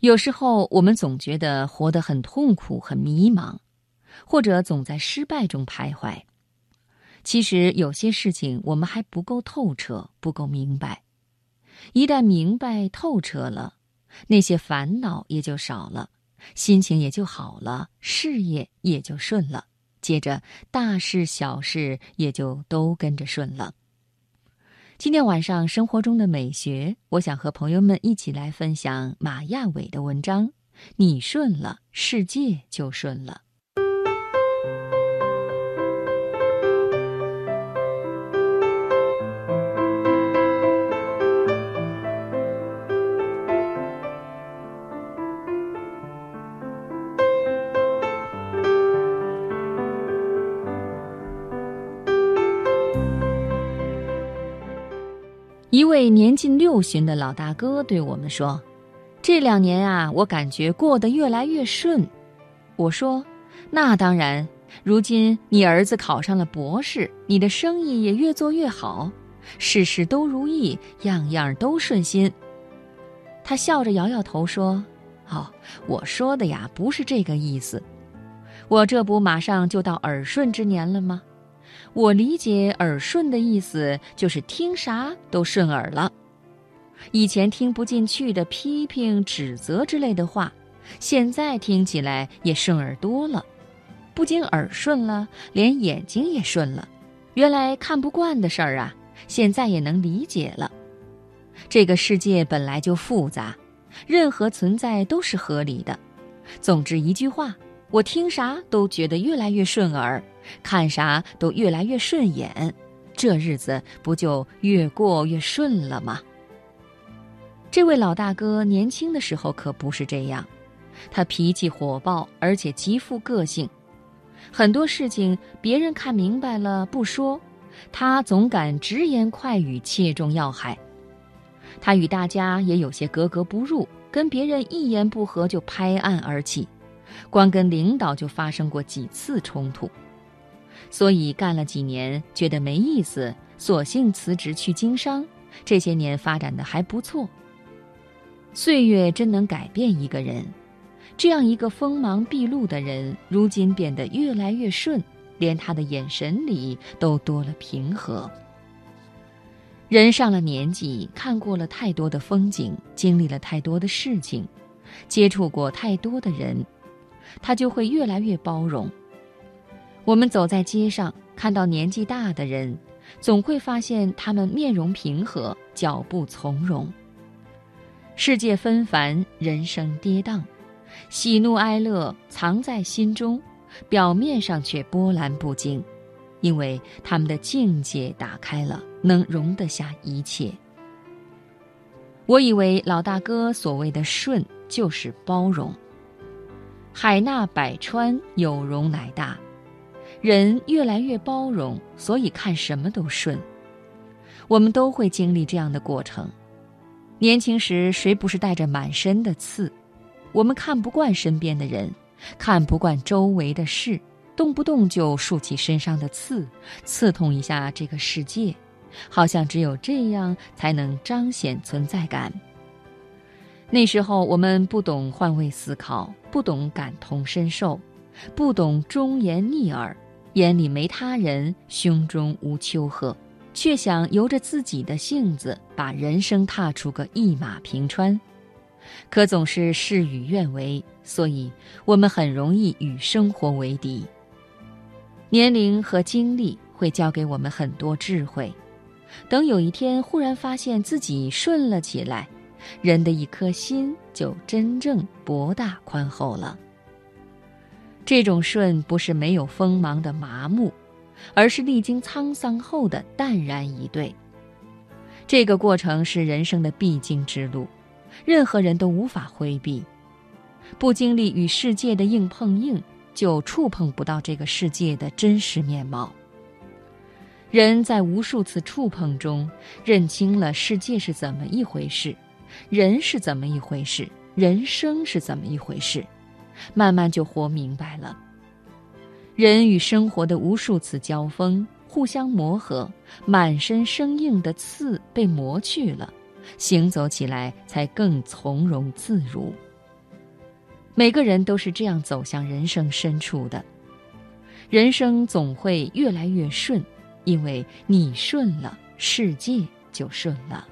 有时候我们总觉得活得很痛苦、很迷茫，或者总在失败中徘徊。其实有些事情我们还不够透彻、不够明白。一旦明白透彻了，那些烦恼也就少了，心情也就好了，事业也就顺了。接着大事小事也就都跟着顺了。今天晚上生活中的美学，我想和朋友们一起来分享马亚伟的文章。你顺了，世界就顺了。一位年近六旬的老大哥对我们说：“这两年啊，我感觉过得越来越顺。”我说：“那当然，如今你儿子考上了博士，你的生意也越做越好，事事都如意，样样都顺心。”他笑着摇摇头说：“哦，我说的呀，不是这个意思。我这不马上就到耳顺之年了吗？”我理解耳顺的意思，就是听啥都顺耳了。以前听不进去的批评、指责之类的话，现在听起来也顺耳多了。不仅耳顺了，连眼睛也顺了。原来看不惯的事儿啊，现在也能理解了。这个世界本来就复杂，任何存在都是合理的。总之一句话。我听啥都觉得越来越顺耳，看啥都越来越顺眼，这日子不就越过越顺了吗？这位老大哥年轻的时候可不是这样，他脾气火爆，而且极富个性。很多事情别人看明白了不说，他总敢直言快语，切中要害。他与大家也有些格格不入，跟别人一言不合就拍案而起。光跟领导就发生过几次冲突，所以干了几年觉得没意思，索性辞职去经商。这些年发展的还不错。岁月真能改变一个人，这样一个锋芒毕露的人，如今变得越来越顺，连他的眼神里都多了平和。人上了年纪，看过了太多的风景，经历了太多的事情，接触过太多的人。他就会越来越包容。我们走在街上，看到年纪大的人，总会发现他们面容平和，脚步从容。世界纷繁，人生跌宕，喜怒哀乐藏在心中，表面上却波澜不惊，因为他们的境界打开了，能容得下一切。我以为老大哥所谓的顺，就是包容。海纳百川，有容乃大。人越来越包容，所以看什么都顺。我们都会经历这样的过程。年轻时，谁不是带着满身的刺？我们看不惯身边的人，看不惯周围的事，动不动就竖起身上的刺，刺痛一下这个世界，好像只有这样才能彰显存在感。那时候我们不懂换位思考，不懂感同身受，不懂忠言逆耳，眼里没他人，胸中无丘壑，却想由着自己的性子把人生踏出个一马平川。可总是事与愿违，所以我们很容易与生活为敌。年龄和经历会教给我们很多智慧，等有一天忽然发现自己顺了起来。人的一颗心就真正博大宽厚了。这种顺不是没有锋芒的麻木，而是历经沧桑后的淡然以对。这个过程是人生的必经之路，任何人都无法回避。不经历与世界的硬碰硬，就触碰不到这个世界的真实面貌。人在无数次触碰中，认清了世界是怎么一回事。人是怎么一回事？人生是怎么一回事？慢慢就活明白了。人与生活的无数次交锋，互相磨合，满身生硬的刺被磨去了，行走起来才更从容自如。每个人都是这样走向人生深处的。人生总会越来越顺，因为你顺了，世界就顺了。